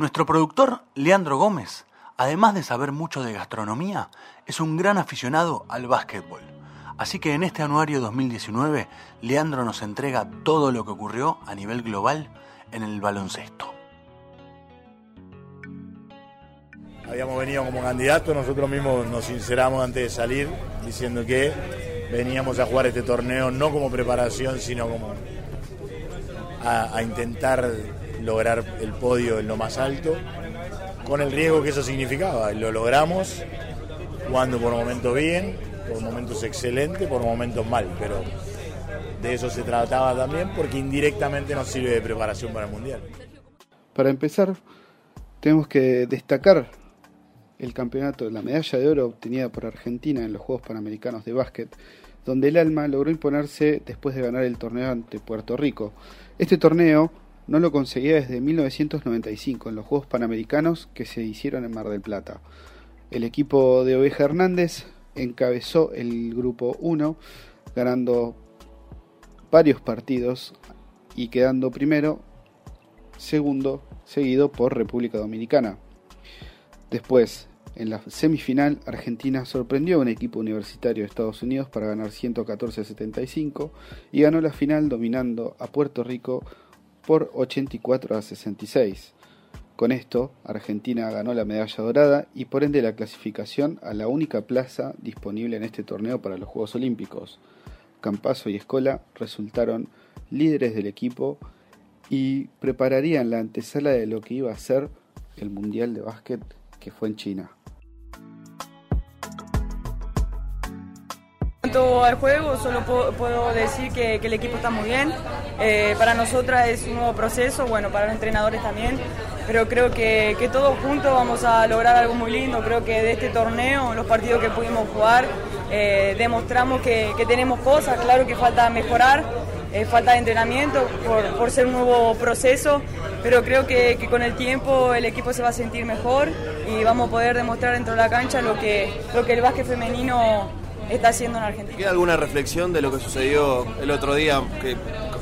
Nuestro productor, Leandro Gómez, además de saber mucho de gastronomía, es un gran aficionado al básquetbol. Así que en este anuario 2019, Leandro nos entrega todo lo que ocurrió a nivel global en el baloncesto. Habíamos venido como candidatos, nosotros mismos nos sinceramos antes de salir diciendo que veníamos a jugar este torneo no como preparación, sino como a, intentar lograr el podio en lo más alto, con el riesgo que eso significaba. Lo logramos, jugando por momentos bien, por momentos excelentes, por momentos mal, pero de eso se trataba también porque indirectamente nos sirve de preparación para el Mundial. Para empezar, tenemos que destacar el campeonato, la medalla de oro obtenida por Argentina en los Juegos Panamericanos de Básquet, donde el Alma logró imponerse después de ganar el torneo ante Puerto Rico. Este torneo no lo conseguía desde 1995 en los Juegos Panamericanos que se hicieron en Mar del Plata. El equipo de Oveja Hernández encabezó el grupo 1, ganando varios partidos y quedando primero, segundo, seguido por República Dominicana. Después, en la semifinal, Argentina sorprendió a un equipo universitario de Estados Unidos para ganar 114 a 75 y ganó la final dominando a Puerto Rico por 84 a 66. Con esto, Argentina ganó la medalla dorada y por ende la clasificación a la única plaza disponible en este torneo para los Juegos Olímpicos. Campazo y Escola resultaron líderes del equipo y prepararían la antesala de lo que iba a ser el Mundial de Básquet que fue en China. En cuanto al juego, solo puedo, decir que, el equipo está muy bien. Eh, para nosotras es un nuevo proceso, bueno, para los entrenadores también, pero creo que, todos juntos vamos a lograr algo muy lindo. Creo que de este torneo, los partidos que pudimos jugar, eh, demostramos que, tenemos cosas, claro que falta mejorar, eh, falta de entrenamiento por, ser un nuevo proceso, pero creo que, con el tiempo el equipo se va a sentir mejor y vamos a poder demostrar dentro de la cancha lo que, lo que el básquet femenino está haciendo en Argentina. ¿Queda alguna reflexión de lo que sucedió el otro día, que,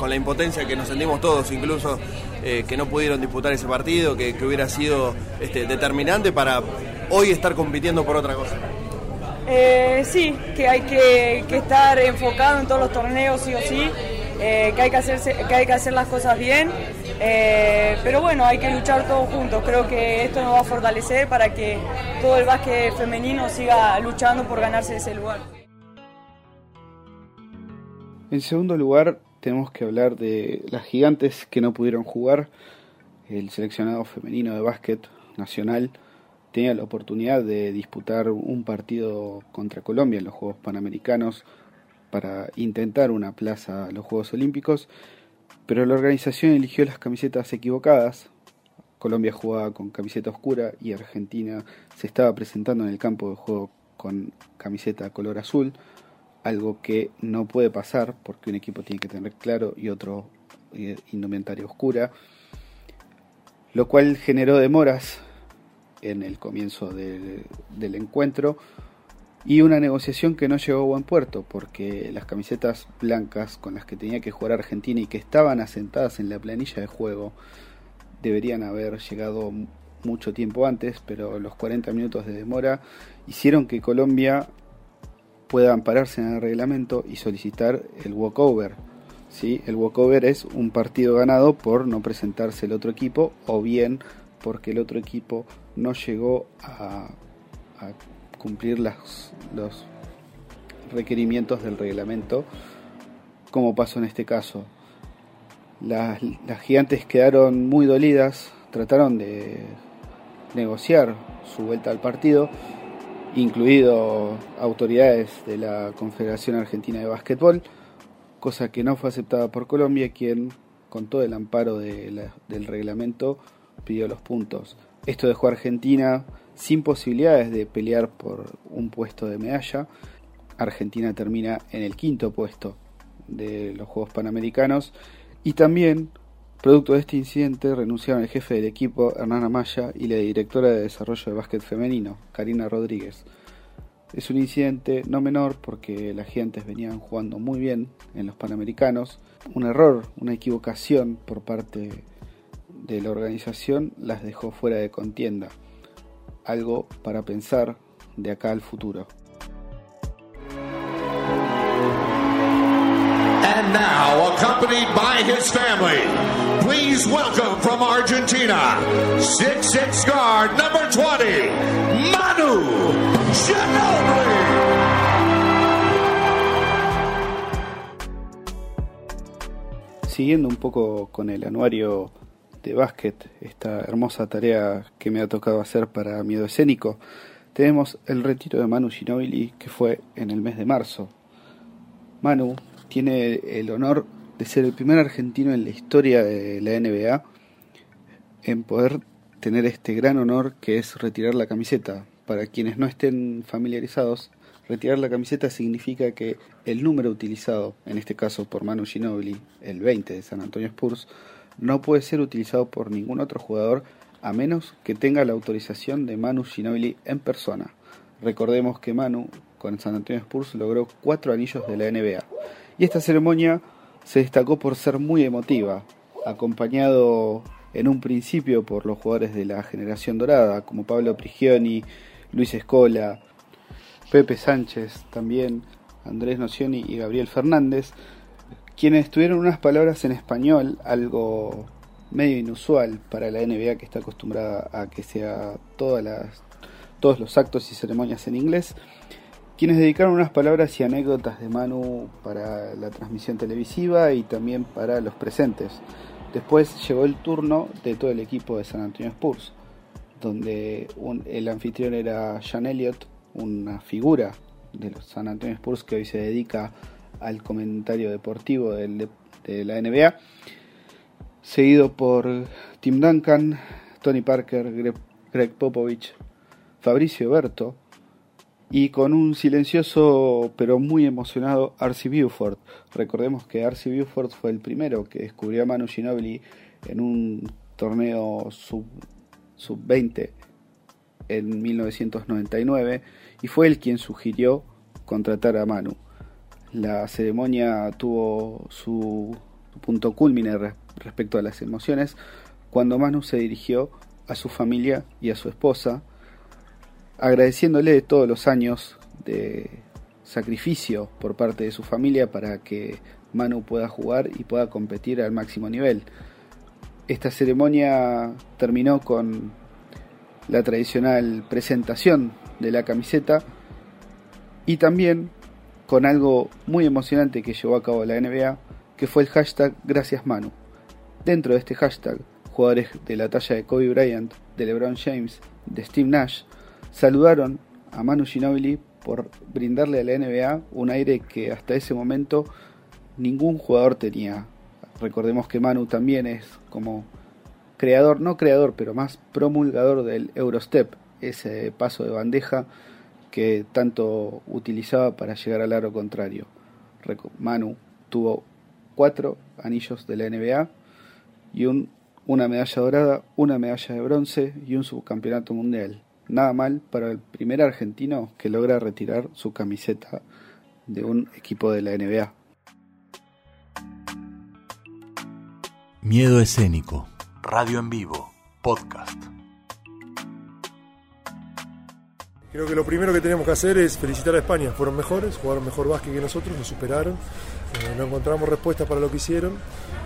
con la impotencia que nos sentimos todos, incluso eh, que no pudieron disputar ese partido, que, hubiera sido este, determinante para hoy estar compitiendo por otra cosa? Eh, sí, que hay que, que, estar enfocado en todos los torneos, sí o sí, eh, que, hay que, hacerse, que hay que hacer las cosas bien, eh, pero bueno, hay que luchar todos juntos. Creo que esto nos va a fortalecer para que todo el básquet femenino siga luchando por ganarse ese lugar. En segundo lugar, tenemos que hablar de las gigantes que no pudieron jugar. El seleccionado femenino de básquet nacional tenía la oportunidad de disputar un partido contra Colombia en los Juegos Panamericanos para intentar una plaza a los Juegos Olímpicos, pero la organización eligió las camisetas equivocadas. Colombia jugaba con camiseta oscura y Argentina se estaba presentando en el campo de juego con camiseta color azul, algo que no puede pasar porque un equipo tiene que tener claro y otro indumentaria oscura, lo cual generó demoras en el comienzo del, del encuentro y una negociación que no llegó a buen puerto porque las camisetas blancas con las que tenía que jugar Argentina y que estaban asentadas en la planilla de juego deberían haber llegado mucho tiempo antes, pero los 40 minutos de demora hicieron que Colombia pueda ampararse en el reglamento y solicitar el walkover. ¿sí? El walkover es un partido ganado por no presentarse el otro equipo o bien porque el otro equipo no llegó a, cumplir los requerimientos del reglamento, como pasó en este caso. Las gigantes quedaron muy dolidas, trataron de negociar su vuelta al partido, incluido autoridades de la Confederación Argentina de Básquetbol, cosa que no fue aceptada por Colombia, quien, con todo el amparo de del reglamento, pidió los puntos. Esto dejó a Argentina sin posibilidades de pelear por un puesto de medalla. Argentina termina en el quinto puesto de los Juegos Panamericanos y también, producto de este incidente, renunciaron el jefe del equipo, Hernán Amaya, y la directora de desarrollo de básquet femenino, Karina Rodríguez. Es un incidente no menor porque las gigantes venían jugando muy bien en los Panamericanos. Un error, una equivocación por parte de la organización las dejó fuera de contienda. Algo para pensar de acá al futuro. And now, accompanied by his family, please welcome from Argentina, 6'6 guard number 20, Manu Ginobili. Siguiendo un poco con el anuario de básquet, esta hermosa tarea que me ha tocado hacer para Miedo Escénico, tenemos el retiro de Manu Ginobili que fue en el mes de marzo. Manu tiene el honor de ser el primer argentino en la historia de la NBA en poder tener este gran honor que es retirar la camiseta. Para quienes no estén familiarizados, retirar la camiseta significa que el número utilizado, en este caso por Manu Ginobili, el 20 de San Antonio Spurs, no puede ser utilizado por ningún otro jugador a menos que tenga la autorización de Manu Ginobili en persona. Recordemos que Manu con San Antonio Spurs logró cuatro anillos de la NBA. Y esta ceremonia se destacó por ser muy emotiva, acompañado en un principio por los jugadores de la generación dorada, como Pablo Prigioni, Luis Escola, Pepe Sánchez también, Andrés Nocioni y Gabriel Fernández, quienes tuvieron unas palabras en español, algo medio inusual para la NBA que está acostumbrada a que sea todas las, todos los actos y ceremonias en inglés, quienes dedicaron unas palabras y anécdotas de Manu para la transmisión televisiva y también para los presentes. Después llegó el turno de todo el equipo de San Antonio Spurs, donde el anfitrión era Sean Elliott, una figura de los San Antonio Spurs que hoy se dedica al comentario deportivo de la NBA, seguido por Tim Duncan, Tony Parker, Greg Popovich, Fabricio Berto, y con un silencioso pero muy emocionado Arcy Buford. Recordemos que Arcy Buford fue el primero que descubrió a Manu Ginobili en un torneo sub, sub 20 en 1999 y fue él quien sugirió contratar a Manu. La ceremonia tuvo su punto culmine respecto a las emociones cuando Manu se dirigió a su familia y a su esposa agradeciéndole todos los años de sacrificio por parte de su familia para que Manu pueda jugar y pueda competir al máximo nivel. Esta ceremonia terminó con la tradicional presentación de la camiseta y también con algo muy emocionante que llevó a cabo la NBA, que fue el hashtag Gracias Manu. Dentro de este hashtag, jugadores de la talla de Kobe Bryant, de LeBron James, de Steve Nash, saludaron a Manu Ginobili por brindarle a la NBA un aire que hasta ese momento ningún jugador tenía. Recordemos que Manu también es como creador, no creador, pero más promulgador del Eurostep, ese paso de bandeja que tanto utilizaba para llegar al aro contrario. Manu tuvo cuatro anillos de la NBA y un, una medalla dorada, una medalla de bronce y un subcampeonato mundial. Nada mal para el primer argentino que logra retirar su camiseta de un equipo de la NBA. Miedo escénico, radio en vivo, podcast. Creo que lo primero que tenemos que hacer es felicitar a España. Fueron mejores, jugaron mejor básquet que nosotros, nos superaron, eh, no encontramos respuestas para lo que hicieron.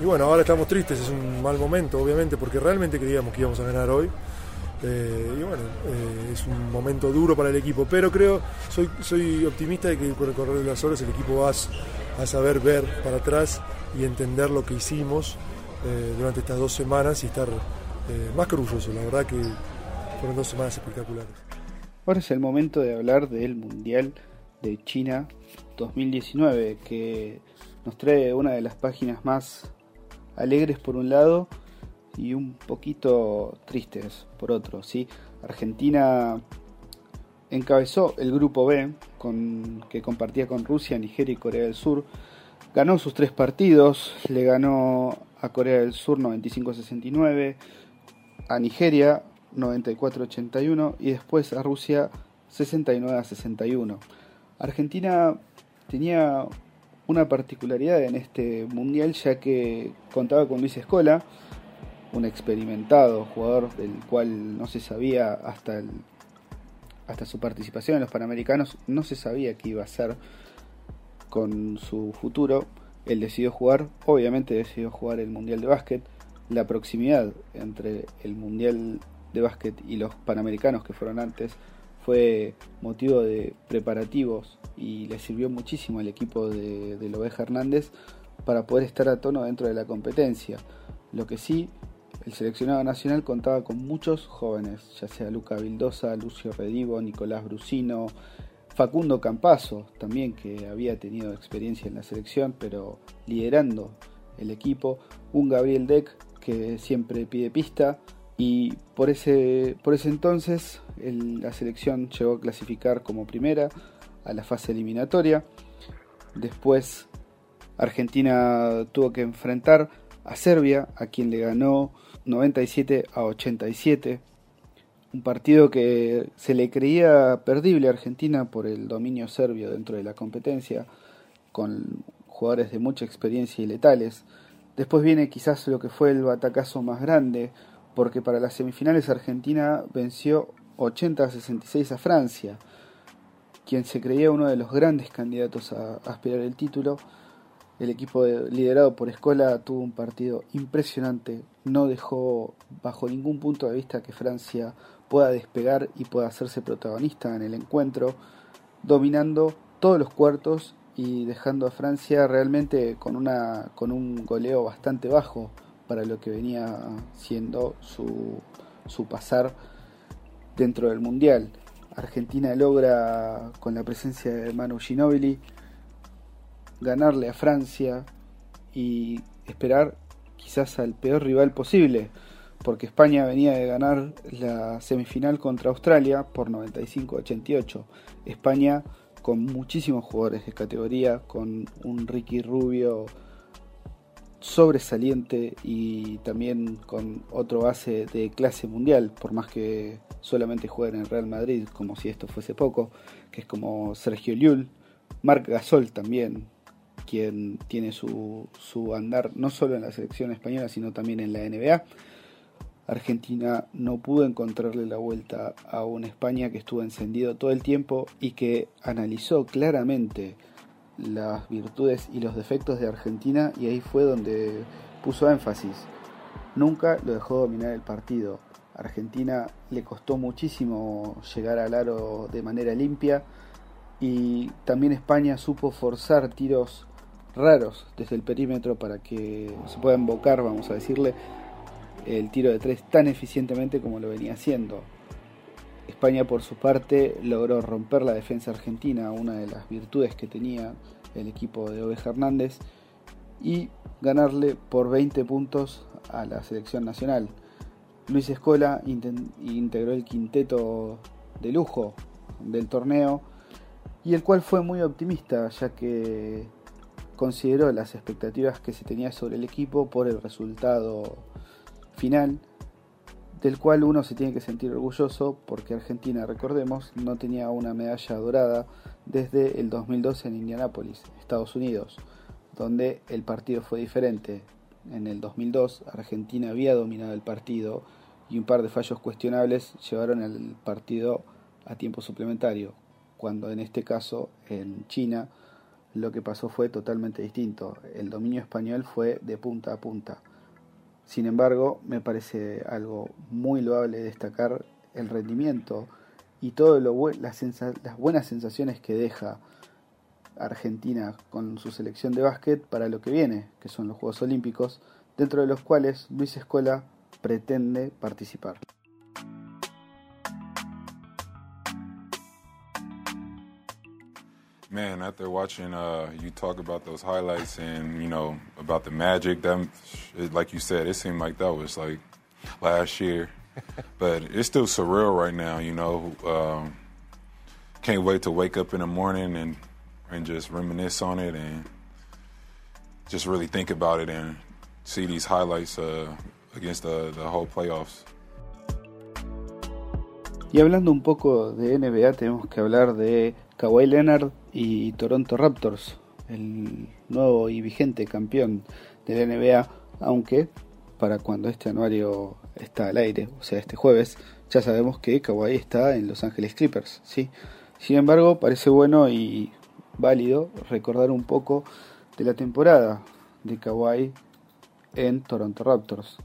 Y bueno, ahora estamos tristes, es un mal momento, obviamente, porque realmente creíamos que íbamos a ganar hoy. Eh, y bueno, eh, es un momento duro para el equipo, pero creo, soy, soy optimista de que con el correr de las horas el equipo va a, saber ver para atrás y entender lo que hicimos eh, durante estas dos semanas y estar más que orgulloso. La verdad que fueron dos semanas espectaculares. Ahora es el momento de hablar del Mundial de China 2019, que nos trae una de las páginas más alegres por un lado y un poquito tristes por otro. ¿sí? Argentina encabezó el grupo B que compartía con Rusia, Nigeria y Corea del Sur. Ganó sus tres partidos, le ganó a Corea del Sur 95-69, a Nigeria 94-81 y después a Rusia 69-61. Argentina tenía una particularidad en este mundial ya que contaba con Luis Escola, un experimentado jugador del cual no se sabía hasta el, hasta su participación en los Panamericanos, no se sabía qué iba a hacer con su futuro. Él decidió jugar, obviamente decidió jugar el Mundial de Básquet. La proximidad entre el Mundial de Básquet y los Panamericanos que fueron antes fue motivo de preparativos y le sirvió muchísimo al equipo de, de Lobeja Hernández para poder estar a tono dentro de la competencia. Lo que sí, el seleccionado nacional contaba con muchos jóvenes, ya sea Luca Vildosa, Lucio Redivo, Nicolás Brusino, Facundo Campazo, también que había tenido experiencia en la selección, pero liderando el equipo, un Gabriel Deck que siempre pide pista, y por ese, por ese entonces la selección llegó a clasificar como primera a la fase eliminatoria. Después Argentina tuvo que enfrentar a Serbia, a quien le ganó 97 a 87. Un partido que se le creía perdible a Argentina por el dominio serbio dentro de la competencia, con jugadores de mucha experiencia y letales. Después viene quizás lo que fue el batacazo más grande, porque para las semifinales Argentina venció 80 a 66 a Francia, quien se creía uno de los grandes candidatos a aspirar el título el equipo liderado por Escola tuvo un partido impresionante, no dejó bajo ningún punto de vista que Francia pueda despegar y pueda hacerse protagonista en el encuentro, dominando todos los cuartos y dejando a Francia realmente con, una, con un goleo bastante bajo para lo que venía siendo su, su pasar dentro del Mundial. Argentina logra, con la presencia de Manu Ginóbili, ganarle a Francia y esperar quizás al peor rival posible, porque España venía de ganar la semifinal contra Australia por 95-88. España con muchísimos jugadores de categoría, con un Ricky Rubio sobresaliente y también con otro base de clase mundial, por más que solamente jueguen en Real Madrid, como si esto fuese poco, que es como Sergio Llull, Marc Gasol también, quien tiene su, su andar no solo en la selección española, sino también en la NBA. Argentina no pudo encontrarle la vuelta a una España que estuvo encendido todo el tiempo y que analizó claramente las virtudes y los defectos de Argentina y ahí fue donde puso énfasis. Nunca lo dejó dominar el partido. Argentina le costó muchísimo llegar al aro de manera limpia y también España supo forzar tiros raros desde el perímetro para que se pueda invocar, vamos a decirle, el tiro de tres tan eficientemente como lo venía haciendo. España por su parte logró romper la defensa argentina, una de las virtudes que tenía el equipo de Oveja Hernández, y ganarle por 20 puntos a la selección nacional. Luis Escola integró el quinteto de lujo del torneo y el cual fue muy optimista ya que consideró las expectativas que se tenía sobre el equipo por el resultado final, del cual uno se tiene que sentir orgulloso porque Argentina, recordemos, no tenía una medalla dorada desde el 2012 en Indianápolis, Estados Unidos, donde el partido fue diferente. En el 2002 Argentina había dominado el partido y un par de fallos cuestionables llevaron el partido a tiempo suplementario, cuando en este caso en China lo que pasó fue totalmente distinto. El dominio español fue de punta a punta. Sin embargo, me parece algo muy loable destacar el rendimiento y todo lo las, las buenas sensaciones que deja Argentina con su selección de básquet para lo que viene, que son los Juegos Olímpicos, dentro de los cuales Luis Escola pretende participar. Man, after watching uh, you talk about those highlights and you know about the magic, that like you said, it seemed like that was like last year, but it's still surreal right now. You know, um, can't wait to wake up in the morning and and just reminisce on it and just really think about it and see these highlights uh, against the, the whole playoffs. Y hablando un poco de NBA, tenemos que hablar de Kawhi Leonard y Toronto Raptors, el nuevo y vigente campeón de la NBA, aunque para cuando este anuario está al aire, o sea, este jueves, ya sabemos que Kawhi está en Los Ángeles Clippers, ¿sí? Sin embargo, parece bueno y válido recordar un poco de la temporada de Kawhi en Toronto Raptors.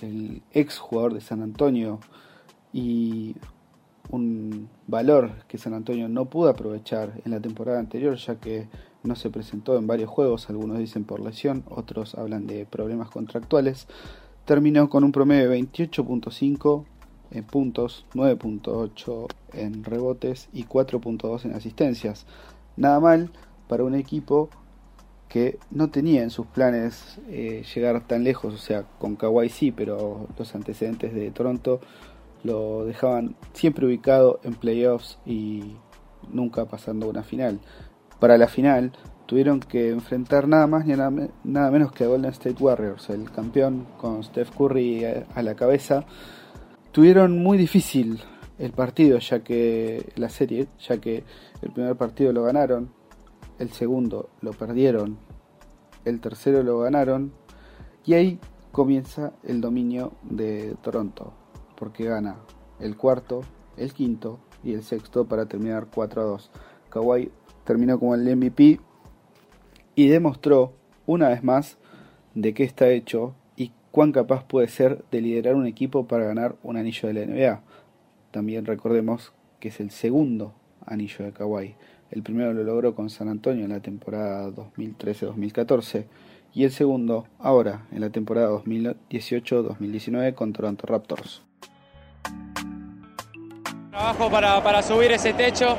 El ex jugador de San Antonio y un valor que San Antonio no pudo aprovechar en la temporada anterior ya que no se presentó en varios juegos, algunos dicen por lesión, otros hablan de problemas contractuales, terminó con un promedio de 28.5 en puntos, 9.8 en rebotes y 4.2 en asistencias. Nada mal para un equipo que no tenía en sus planes eh, llegar tan lejos, o sea, con Kawhi sí, pero los antecedentes de Toronto lo dejaban siempre ubicado en playoffs y nunca pasando una final. Para la final tuvieron que enfrentar nada más ni nada, nada menos que a Golden State Warriors, el campeón con Steph Curry a la cabeza. Tuvieron muy difícil el partido, ya que la serie, ya que el primer partido lo ganaron, el segundo lo perdieron, el tercero lo ganaron y ahí comienza el dominio de Toronto, porque gana el cuarto, el quinto y el sexto para terminar 4 a 2. Kawhi terminó como el MVP y demostró una vez más de qué está hecho y cuán capaz puede ser de liderar un equipo para ganar un anillo de la NBA. También recordemos que es el segundo anillo de Kawhi. El primero lo logró con San Antonio en la temporada 2013-2014 y el segundo ahora en la temporada 2018-2019 con Toronto Raptors. Trabajo para, para, subir ese techo,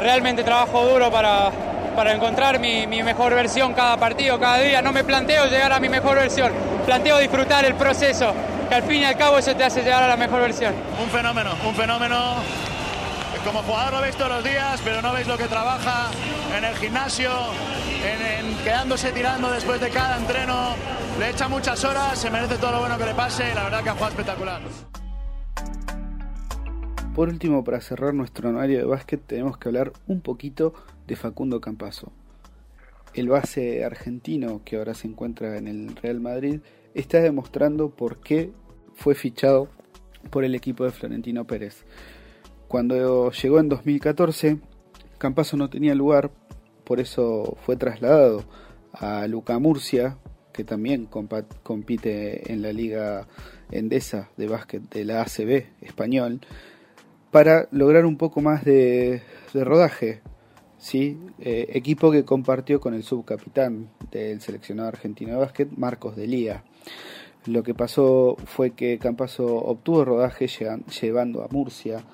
realmente trabajo duro para, para encontrar mi, mi, mejor versión cada partido, cada día. No me planteo llegar a mi mejor versión, planteo disfrutar el proceso, que al fin y al cabo eso te hace llegar a la mejor versión. Un fenómeno, un fenómeno como jugador lo veis todos los días, pero no veis lo que trabaja en el gimnasio, en, quedándose tirando después de cada entreno. Le echa muchas horas, se merece todo lo bueno que le pase y la verdad que ha jugado espectacular. Por último, para cerrar nuestro anuario de básquet, tenemos que hablar un poquito de Facundo Campazo. El base argentino que ahora se encuentra en el Real Madrid está demostrando por qué fue fichado por el equipo de Florentino Pérez. Cuando llegó en 2014, Campazo no tenía lugar, por eso fue trasladado a Luca Murcia, que también compite en la liga endesa de básquet de la ACB español, para lograr un poco más de, rodaje. ¿sí? Eh, equipo que compartió con el subcapitán del seleccionado argentino de básquet, Marcos de Lía. Lo que pasó fue que Campazo obtuvo rodaje llevando a Murcia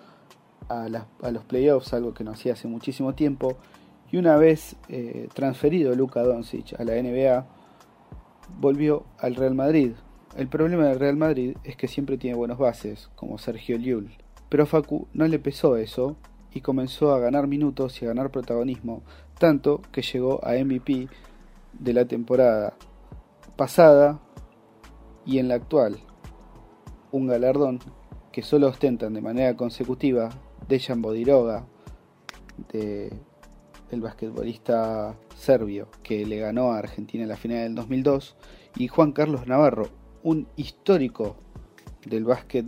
a, los playoffs, algo que no hacía hace muchísimo tiempo. Y una vez eh, transferido Luka Doncic a la NBA, volvió al Real Madrid. El problema del Real Madrid es que siempre tiene buenos bases, como Sergio Llull. Pero a Facu no le pesó eso y comenzó a ganar minutos y a ganar protagonismo, tanto que llegó a MVP de la temporada pasada y en la actual. Un galardón que solo ostentan de manera consecutiva Dejan Bodiroga, de el basquetbolista serbio que le ganó a Argentina en la final del 2002, y Juan Carlos Navarro, un histórico del básquet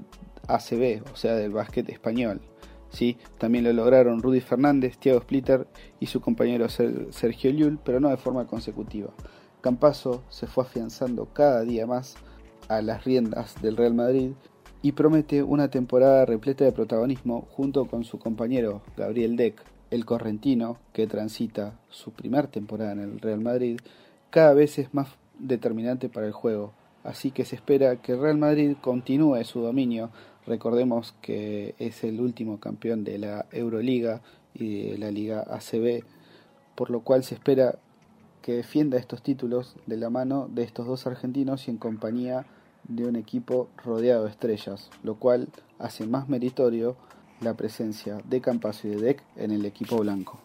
ACB, o sea, del básquet español. ¿sí? También lo lograron Rudy Fernández, Thiago Splitter y su compañero Sergio Llull, pero no de forma consecutiva. Campazo se fue afianzando cada día más a las riendas del Real Madrid y promete una temporada repleta de protagonismo junto con su compañero Gabriel Deck, el correntino que transita su primer temporada en el Real Madrid, cada vez es más determinante para el juego, así que se espera que el Real Madrid continúe su dominio, recordemos que es el último campeón de la Euroliga y de la Liga ACB, por lo cual se espera que defienda estos títulos de la mano de estos dos argentinos y en compañía de un equipo rodeado de estrellas, lo cual hace más meritorio la presencia de Campazo y de Deck en el equipo blanco.